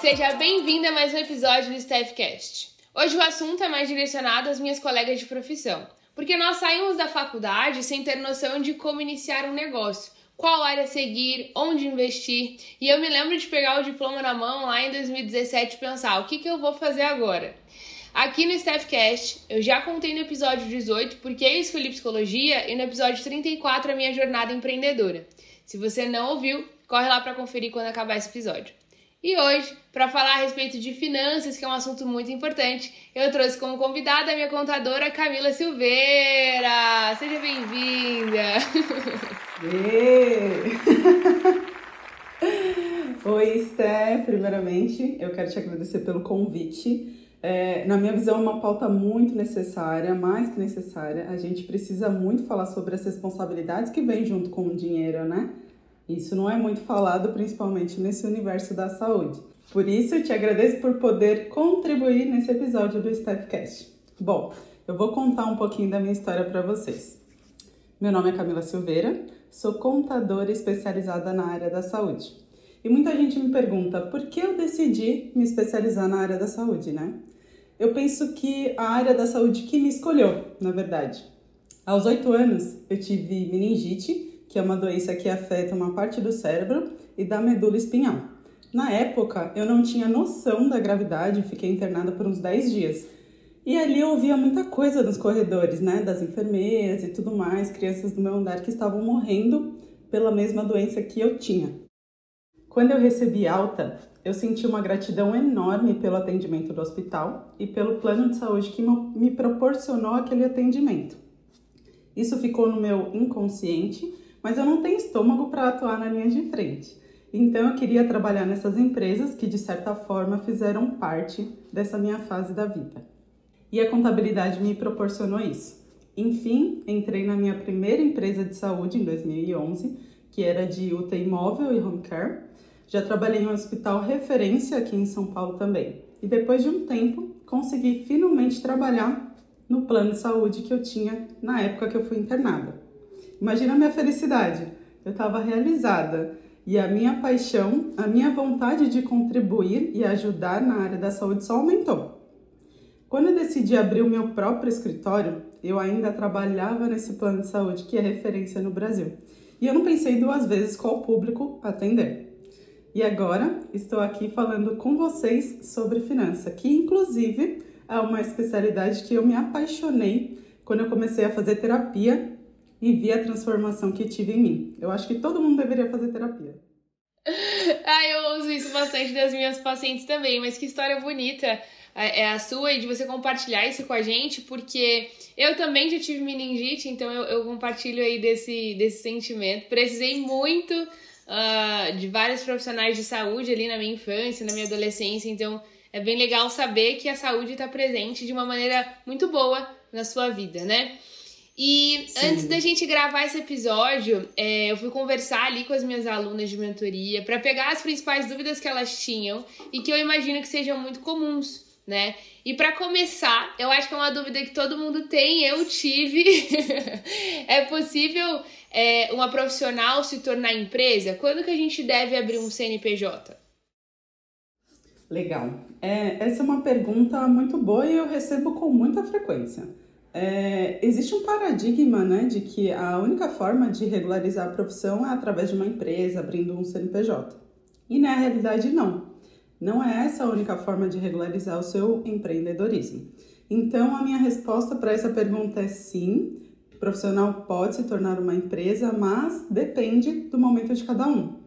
seja bem-vinda a mais um episódio do Staffcast. Hoje o assunto é mais direcionado às minhas colegas de profissão, porque nós saímos da faculdade sem ter noção de como iniciar um negócio, qual área seguir, onde investir, e eu me lembro de pegar o diploma na mão lá em 2017 e pensar o que, que eu vou fazer agora. Aqui no Staffcast, eu já contei no episódio 18 porque eu escolhi psicologia e no episódio 34 a minha jornada empreendedora. Se você não ouviu, corre lá para conferir quando acabar esse episódio. E hoje, para falar a respeito de finanças, que é um assunto muito importante, eu trouxe como convidada a minha contadora Camila Silveira. Seja bem-vinda! Oi, Esté. Primeiramente, eu quero te agradecer pelo convite. É, na minha visão, é uma pauta muito necessária, mais que necessária. A gente precisa muito falar sobre as responsabilidades que vêm junto com o dinheiro, né? Isso não é muito falado, principalmente nesse universo da saúde. Por isso, eu te agradeço por poder contribuir nesse episódio do Stepcast. Bom, eu vou contar um pouquinho da minha história para vocês. Meu nome é Camila Silveira, sou contadora especializada na área da saúde. E muita gente me pergunta por que eu decidi me especializar na área da saúde, né? Eu penso que a área da saúde que me escolheu, na verdade. Aos oito anos, eu tive meningite que é uma doença que afeta uma parte do cérebro e da medula espinhal. Na época, eu não tinha noção da gravidade, fiquei internada por uns 10 dias. E ali eu ouvia muita coisa nos corredores, né, das enfermeiras e tudo mais, crianças do meu andar que estavam morrendo pela mesma doença que eu tinha. Quando eu recebi alta, eu senti uma gratidão enorme pelo atendimento do hospital e pelo plano de saúde que me proporcionou aquele atendimento. Isso ficou no meu inconsciente mas eu não tenho estômago para atuar na linha de frente. Então eu queria trabalhar nessas empresas que de certa forma fizeram parte dessa minha fase da vida. E a contabilidade me proporcionou isso. Enfim, entrei na minha primeira empresa de saúde em 2011, que era de UTI móvel e home care. Já trabalhei em um hospital referência aqui em São Paulo também. E depois de um tempo, consegui finalmente trabalhar no plano de saúde que eu tinha na época que eu fui internada. Imagina a minha felicidade. Eu estava realizada e a minha paixão, a minha vontade de contribuir e ajudar na área da saúde só aumentou. Quando eu decidi abrir o meu próprio escritório, eu ainda trabalhava nesse plano de saúde que é referência no Brasil. E eu não pensei duas vezes qual público atender. E agora estou aqui falando com vocês sobre finança, que inclusive é uma especialidade que eu me apaixonei quando eu comecei a fazer terapia e vi a transformação que tive em mim. Eu acho que todo mundo deveria fazer terapia. ah, eu uso isso bastante das minhas pacientes também, mas que história bonita é, é a sua e de você compartilhar isso com a gente, porque eu também já tive meningite, então eu, eu compartilho aí desse, desse sentimento. Precisei muito uh, de vários profissionais de saúde ali na minha infância, na minha adolescência, então é bem legal saber que a saúde está presente de uma maneira muito boa na sua vida, né? E Sim. antes da gente gravar esse episódio, é, eu fui conversar ali com as minhas alunas de mentoria para pegar as principais dúvidas que elas tinham e que eu imagino que sejam muito comuns, né? E para começar, eu acho que é uma dúvida que todo mundo tem, eu tive. é possível é, uma profissional se tornar empresa? Quando que a gente deve abrir um CNPJ? Legal. É, essa é uma pergunta muito boa e eu recebo com muita frequência. É, existe um paradigma né, de que a única forma de regularizar a profissão é através de uma empresa abrindo um CNPJ. E na realidade, não. Não é essa a única forma de regularizar o seu empreendedorismo. Então, a minha resposta para essa pergunta é sim. O profissional pode se tornar uma empresa, mas depende do momento de cada um.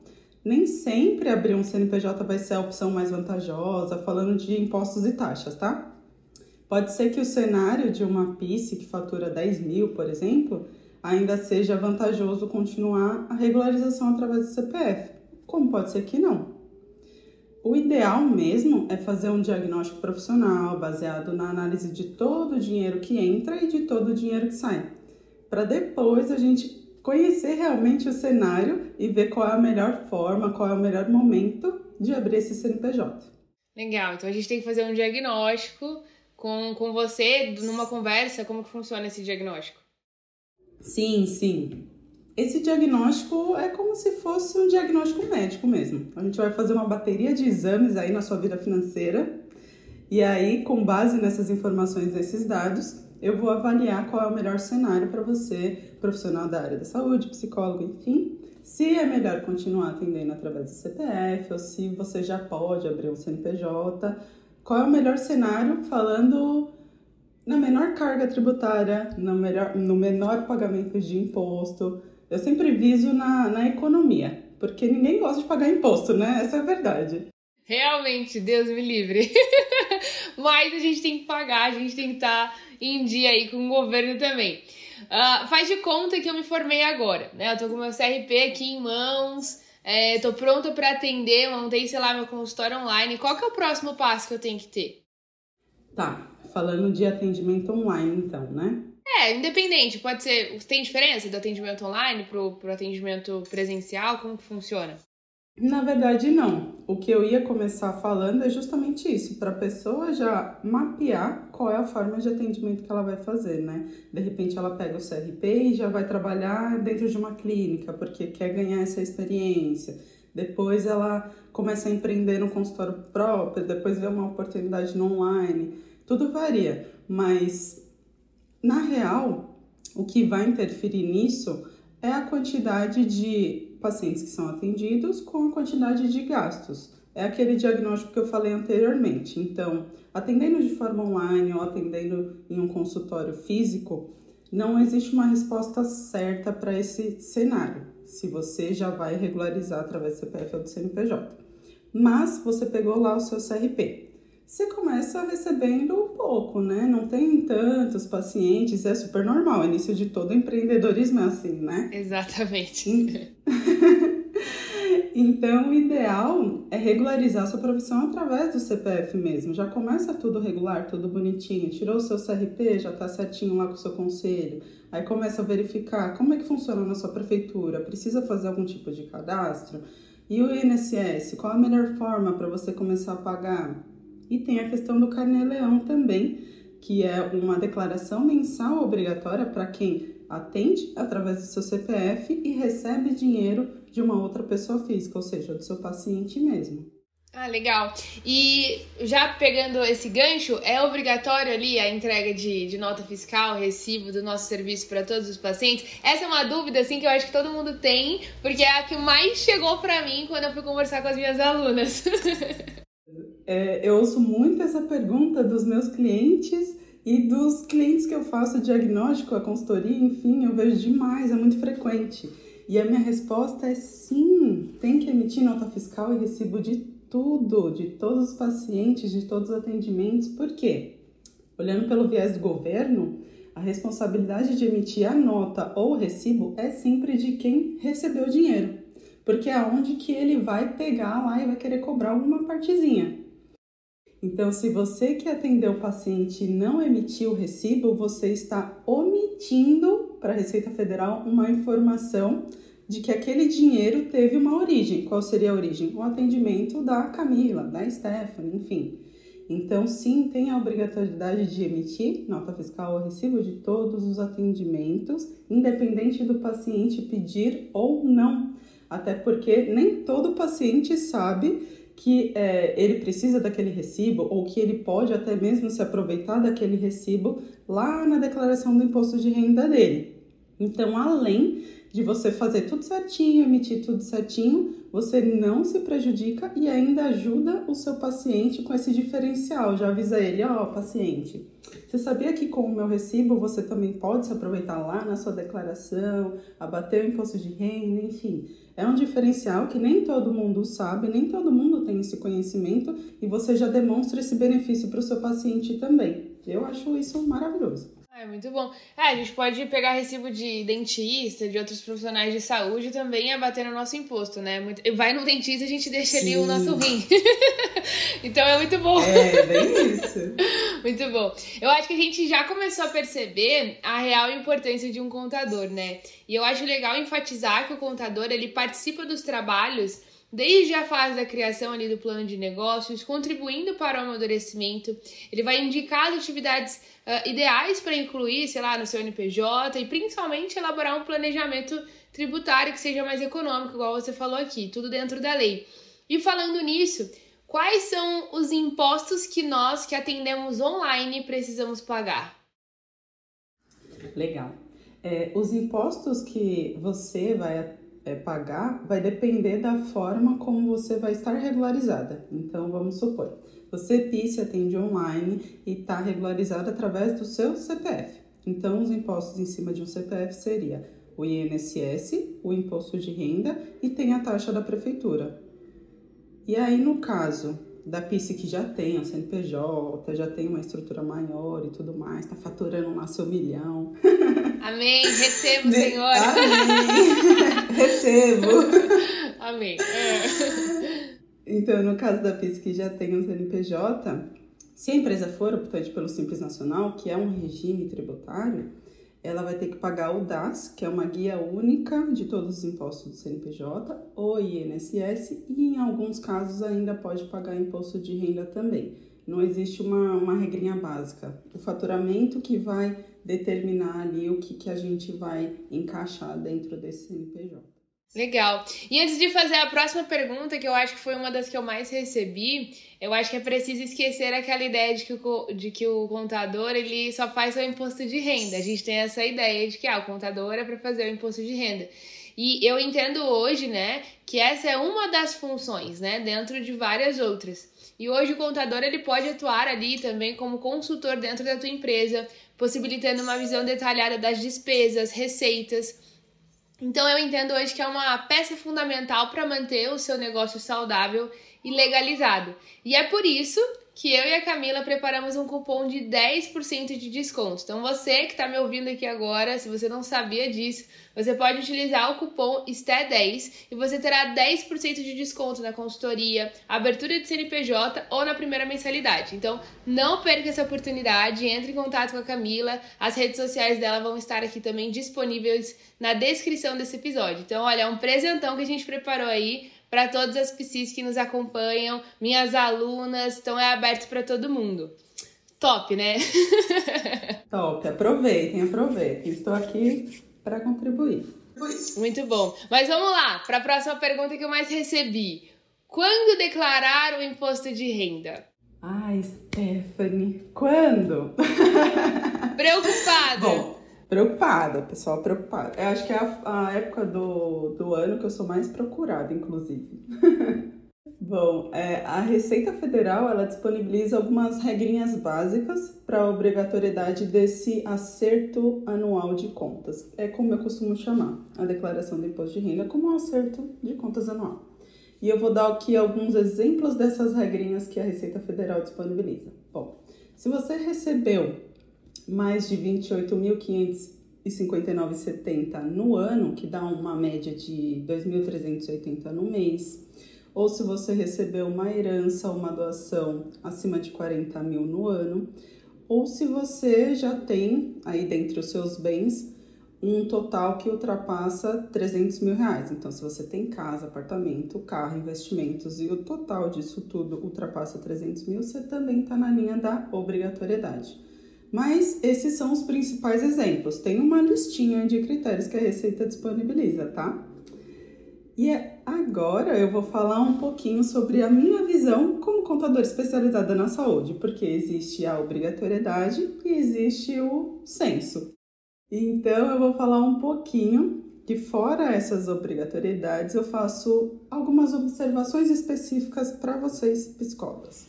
Nem sempre abrir um CNPJ vai ser a opção mais vantajosa, falando de impostos e taxas, tá? Pode ser que o cenário de uma PIS que fatura 10 mil, por exemplo, ainda seja vantajoso continuar a regularização através do CPF, como pode ser que não. O ideal mesmo é fazer um diagnóstico profissional baseado na análise de todo o dinheiro que entra e de todo o dinheiro que sai, para depois a gente conhecer realmente o cenário e ver qual é a melhor forma, qual é o melhor momento de abrir esse CNPJ. Legal, então a gente tem que fazer um diagnóstico com, com você numa conversa? Como que funciona esse diagnóstico? Sim, sim. Esse diagnóstico é como se fosse um diagnóstico médico mesmo. A gente vai fazer uma bateria de exames aí na sua vida financeira e aí, com base nessas informações, nesses dados, eu vou avaliar qual é o melhor cenário para você, profissional da área da saúde, psicólogo, enfim, se é melhor continuar atendendo através do CPF ou se você já pode abrir um CNPJ. Qual é o melhor cenário falando na menor carga tributária, no, melhor, no menor pagamento de imposto. Eu sempre viso na, na economia, porque ninguém gosta de pagar imposto, né? Essa é a verdade. Realmente, Deus me livre. Mas a gente tem que pagar, a gente tem que estar tá em dia aí com o governo também. Uh, faz de conta que eu me formei agora, né? Eu tô com meu CRP aqui em mãos, é, tô pronta para atender, montei, sei lá, meu consultório online. Qual que é o próximo passo que eu tenho que ter? Tá, falando de atendimento online, então, né? É, independente, pode ser. Tem diferença do atendimento online pro, pro atendimento presencial? Como que funciona? Na verdade, não. O que eu ia começar falando é justamente isso, para a pessoa já mapear qual é a forma de atendimento que ela vai fazer, né? De repente ela pega o CRP e já vai trabalhar dentro de uma clínica, porque quer ganhar essa experiência. Depois ela começa a empreender no consultório próprio, depois vê uma oportunidade no online. Tudo varia, mas na real, o que vai interferir nisso é a quantidade de pacientes que são atendidos com a quantidade de gastos. É aquele diagnóstico que eu falei anteriormente. Então, atendendo de forma online ou atendendo em um consultório físico, não existe uma resposta certa para esse cenário, se você já vai regularizar através do CPF ou do CNPJ. Mas você pegou lá o seu CRP. Você começa recebendo pouco, né? Não tem tantos pacientes, é super normal. O início de todo empreendedorismo é assim, né? Exatamente. Então, o ideal é regularizar sua profissão através do CPF mesmo. Já começa tudo regular, tudo bonitinho. Tirou o seu CRP, já tá certinho lá com o seu conselho. Aí começa a verificar como é que funciona na sua prefeitura. Precisa fazer algum tipo de cadastro? E o INSS, qual a melhor forma para você começar a pagar? E tem a questão do carnê-leão também, que é uma declaração mensal obrigatória para quem atende através do seu CPF e recebe dinheiro de uma outra pessoa física, ou seja, do seu paciente mesmo. Ah, legal. E já pegando esse gancho, é obrigatório ali a entrega de, de nota fiscal, recibo do nosso serviço para todos os pacientes? Essa é uma dúvida assim que eu acho que todo mundo tem, porque é a que mais chegou para mim quando eu fui conversar com as minhas alunas. é, eu ouço muito essa pergunta dos meus clientes e dos clientes que eu faço diagnóstico, a consultoria, enfim, eu vejo demais, é muito frequente. E a minha resposta é sim, tem que emitir nota fiscal e recibo de tudo, de todos os pacientes, de todos os atendimentos. Por quê? Olhando pelo viés do governo, a responsabilidade de emitir a nota ou o recibo é sempre de quem recebeu o dinheiro, porque é onde que ele vai pegar lá e vai querer cobrar alguma partezinha. Então, se você que atendeu o paciente não emitiu o recibo, você está omitindo para a Receita Federal uma informação de que aquele dinheiro teve uma origem. Qual seria a origem? O atendimento da Camila, da Stephanie, enfim. Então, sim, tem a obrigatoriedade de emitir nota fiscal ou recibo de todos os atendimentos, independente do paciente pedir ou não. Até porque nem todo paciente sabe que é, ele precisa daquele recibo ou que ele pode até mesmo se aproveitar daquele recibo lá na declaração do imposto de renda dele. Então, além de você fazer tudo certinho, emitir tudo certinho, você não se prejudica e ainda ajuda o seu paciente com esse diferencial. Já avisa ele, ó, oh, paciente, você sabia que com o meu recibo você também pode se aproveitar lá na sua declaração, abater o imposto de renda, enfim. É um diferencial que nem todo mundo sabe, nem todo mundo tem esse conhecimento e você já demonstra esse benefício para o seu paciente também. Eu acho isso maravilhoso. É muito bom. É, a gente pode pegar recibo de dentista, de outros profissionais de saúde também e abater no nosso imposto, né? Muito... Vai no dentista a gente deixa Sim. ali o nosso rim. então é muito bom. É, bem isso. muito bom. Eu acho que a gente já começou a perceber a real importância de um contador, né? E eu acho legal enfatizar que o contador ele participa dos trabalhos desde a fase da criação ali do plano de negócios, contribuindo para o amadurecimento. Ele vai indicar as atividades uh, ideais para incluir, sei lá, no seu NPJ e principalmente elaborar um planejamento tributário que seja mais econômico, igual você falou aqui, tudo dentro da lei. E falando nisso, quais são os impostos que nós que atendemos online precisamos pagar? Legal. É, os impostos que você vai é, pagar vai depender da forma como você vai estar regularizada. Então, vamos supor, você PIS atende online e está regularizada através do seu CPF. Então, os impostos em cima de um CPF seria o INSS, o imposto de renda e tem a taxa da prefeitura. E aí, no caso da PIS que já tem o CNPJ, já tem uma estrutura maior e tudo mais, está faturando lá seu milhão. Amém. Recebo, Senhor. Amém. Recebo. Amém. É. Então, no caso da PIS que já tem um CNPJ, se a empresa for optante pelo Simples Nacional, que é um regime tributário, ela vai ter que pagar o DAS, que é uma guia única de todos os impostos do CNPJ, o INSS e, em alguns casos, ainda pode pagar imposto de renda também. Não existe uma, uma regrinha básica. O faturamento que vai determinar ali o que, que a gente vai encaixar dentro desse CNPJ. Legal. E antes de fazer a próxima pergunta, que eu acho que foi uma das que eu mais recebi, eu acho que é preciso esquecer aquela ideia de que o, de que o contador ele só faz o imposto de renda. A gente tem essa ideia de que ah, o contador é para fazer o imposto de renda. E eu entendo hoje, né, que essa é uma das funções, né, dentro de várias outras. E hoje o contador ele pode atuar ali também como consultor dentro da tua empresa, possibilitando uma visão detalhada das despesas, receitas. Então eu entendo hoje que é uma peça fundamental para manter o seu negócio saudável e legalizado. E é por isso que eu e a Camila preparamos um cupom de 10% de desconto. Então você que está me ouvindo aqui agora, se você não sabia disso, você pode utilizar o cupom STE10 e você terá 10% de desconto na consultoria, abertura de CNPJ ou na primeira mensalidade. Então não perca essa oportunidade, entre em contato com a Camila. As redes sociais dela vão estar aqui também disponíveis na descrição desse episódio. Então, olha, é um presentão que a gente preparou aí para todas as psis que nos acompanham, minhas alunas, então é aberto para todo mundo. Top, né? Top, aproveitem, aproveitem. Estou aqui para contribuir. Muito bom. Mas vamos lá, para a próxima pergunta que eu mais recebi. Quando declarar o imposto de renda? Ai, Stephanie, quando? Preocupada. Bom, Preocupada, pessoal, preocupada. Eu acho que é a, a época do, do ano que eu sou mais procurada, inclusive. Bom, é, a Receita Federal ela disponibiliza algumas regrinhas básicas para a obrigatoriedade desse acerto anual de contas. É como eu costumo chamar a declaração do imposto de renda como um acerto de contas anual. E eu vou dar aqui alguns exemplos dessas regrinhas que a Receita Federal disponibiliza. Bom, se você recebeu mais de 28.559,70 no ano, que dá uma média de 2.380 no mês, ou se você recebeu uma herança ou uma doação acima de 40 mil no ano, ou se você já tem aí dentre os seus bens um total que ultrapassa 300 mil reais. Então, se você tem casa, apartamento, carro, investimentos e o total disso tudo ultrapassa 300 mil, você também está na linha da obrigatoriedade. Mas esses são os principais exemplos. Tem uma listinha de critérios que a Receita disponibiliza, tá? E é agora eu vou falar um pouquinho sobre a minha visão como contadora especializada na saúde, porque existe a obrigatoriedade e existe o censo. Então eu vou falar um pouquinho que fora essas obrigatoriedades eu faço algumas observações específicas para vocês psicólogos.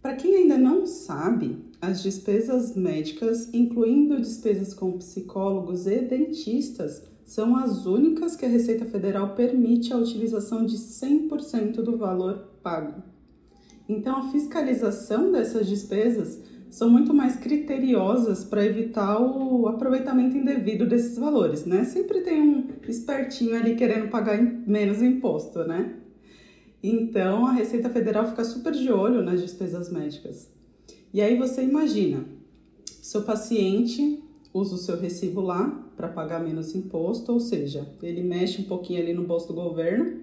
Para quem ainda não sabe, as despesas médicas, incluindo despesas com psicólogos e dentistas, são as únicas que a Receita Federal permite a utilização de 100% do valor pago. Então, a fiscalização dessas despesas são muito mais criteriosas para evitar o aproveitamento indevido desses valores, né? Sempre tem um espertinho ali querendo pagar menos imposto, né? Então a Receita Federal fica super de olho nas despesas médicas. E aí você imagina, seu paciente usa o seu recibo lá para pagar menos imposto, ou seja, ele mexe um pouquinho ali no bolso do governo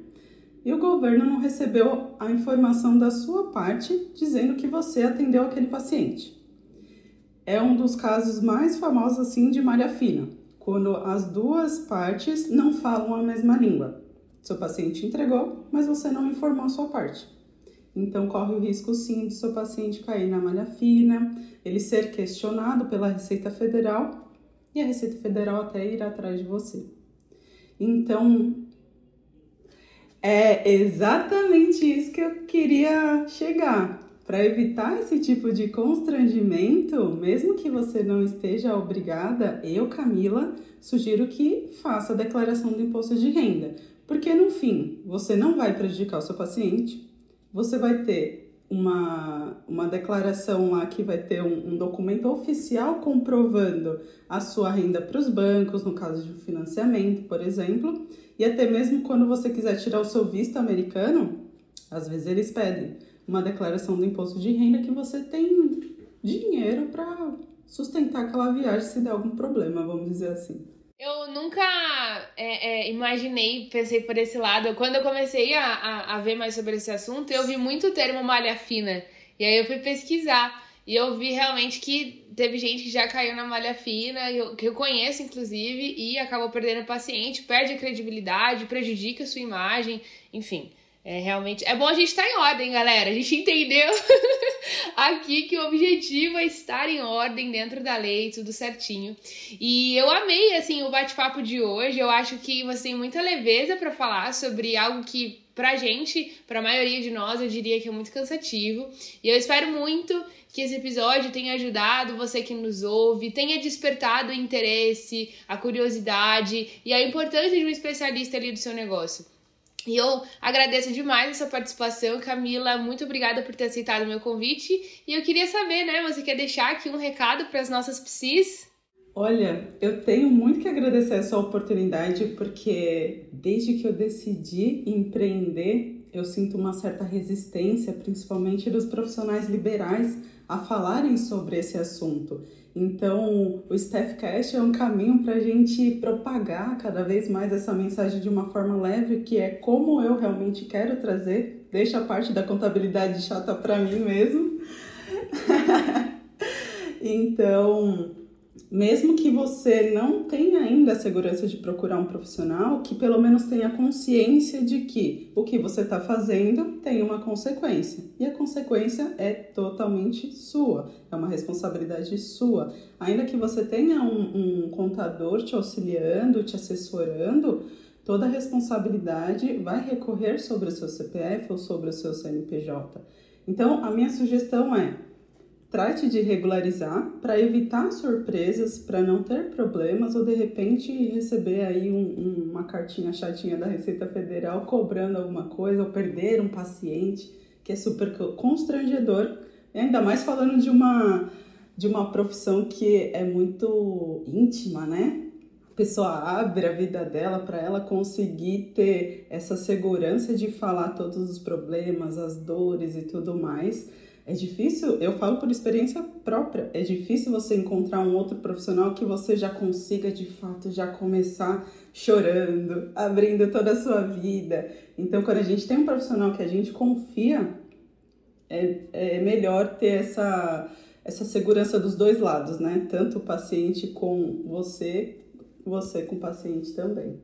e o governo não recebeu a informação da sua parte dizendo que você atendeu aquele paciente. É um dos casos mais famosos assim de malha fina, quando as duas partes não falam a mesma língua. Seu paciente entregou, mas você não informou a sua parte. Então corre o risco sim de seu paciente cair na malha fina, ele ser questionado pela Receita Federal e a Receita Federal até ir atrás de você. Então, é exatamente isso que eu queria chegar. Para evitar esse tipo de constrangimento, mesmo que você não esteja obrigada, eu, Camila, sugiro que faça a declaração do imposto de renda. Porque no fim, você não vai prejudicar o seu paciente, você vai ter uma, uma declaração lá que vai ter um, um documento oficial comprovando a sua renda para os bancos, no caso de um financiamento, por exemplo, e até mesmo quando você quiser tirar o seu visto americano, às vezes eles pedem uma declaração do imposto de renda que você tem dinheiro para sustentar aquela viagem se der algum problema, vamos dizer assim. Eu nunca é, é, imaginei, pensei por esse lado. Quando eu comecei a, a, a, ver mais sobre esse assunto, eu vi muito o termo malha fina. E aí eu fui pesquisar. E eu vi realmente que teve gente que já caiu na malha fina, que eu conheço, inclusive, e acabou perdendo paciente, perde a credibilidade, prejudica a sua imagem, enfim. É realmente. É bom a gente estar em ordem, galera. A gente entendeu aqui que o objetivo é estar em ordem dentro da lei, tudo certinho. E eu amei, assim, o bate-papo de hoje. Eu acho que você tem muita leveza para falar sobre algo que, pra gente, pra maioria de nós, eu diria que é muito cansativo. E eu espero muito que esse episódio tenha ajudado você que nos ouve, tenha despertado o interesse, a curiosidade e a importância de um especialista ali do seu negócio. E eu agradeço demais essa participação, Camila. Muito obrigada por ter aceitado o meu convite. E eu queria saber, né? Você quer deixar aqui um recado para as nossas psis? Olha, eu tenho muito que agradecer essa oportunidade porque desde que eu decidi empreender, eu sinto uma certa resistência, principalmente dos profissionais liberais, a falarem sobre esse assunto. Então, o Staffcast é um caminho para a gente propagar cada vez mais essa mensagem de uma forma leve, que é como eu realmente quero trazer. Deixa a parte da contabilidade chata para mim mesmo. então, mesmo que você não tenha ainda a segurança de procurar um profissional, que pelo menos tenha consciência de que o que você está fazendo tem uma consequência. E a consequência é totalmente sua, é uma responsabilidade sua. Ainda que você tenha um, um contador te auxiliando, te assessorando, toda a responsabilidade vai recorrer sobre o seu CPF ou sobre o seu CNPJ. Então, a minha sugestão é Trate de regularizar para evitar surpresas, para não ter problemas ou de repente receber aí um, um, uma cartinha chatinha da Receita Federal cobrando alguma coisa ou perder um paciente, que é super constrangedor. E ainda mais falando de uma, de uma profissão que é muito íntima, né? A pessoa abre a vida dela para ela conseguir ter essa segurança de falar todos os problemas, as dores e tudo mais. É difícil, eu falo por experiência própria, é difícil você encontrar um outro profissional que você já consiga de fato já começar chorando, abrindo toda a sua vida. Então, quando a gente tem um profissional que a gente confia, é, é melhor ter essa, essa segurança dos dois lados, né? Tanto o paciente com você, você com o paciente também.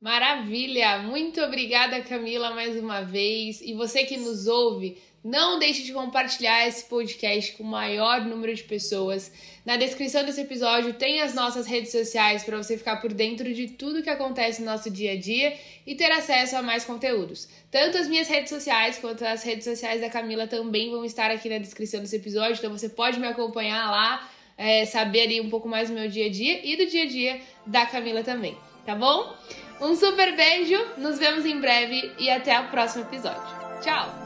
Maravilha! Muito obrigada, Camila, mais uma vez. E você que nos ouve, não deixe de compartilhar esse podcast com o maior número de pessoas. Na descrição desse episódio tem as nossas redes sociais para você ficar por dentro de tudo que acontece no nosso dia a dia e ter acesso a mais conteúdos. Tanto as minhas redes sociais quanto as redes sociais da Camila também vão estar aqui na descrição desse episódio, então você pode me acompanhar lá, é, saber ali um pouco mais do meu dia a dia e do dia a dia da Camila também, tá bom? Um super beijo, nos vemos em breve e até o próximo episódio. Tchau!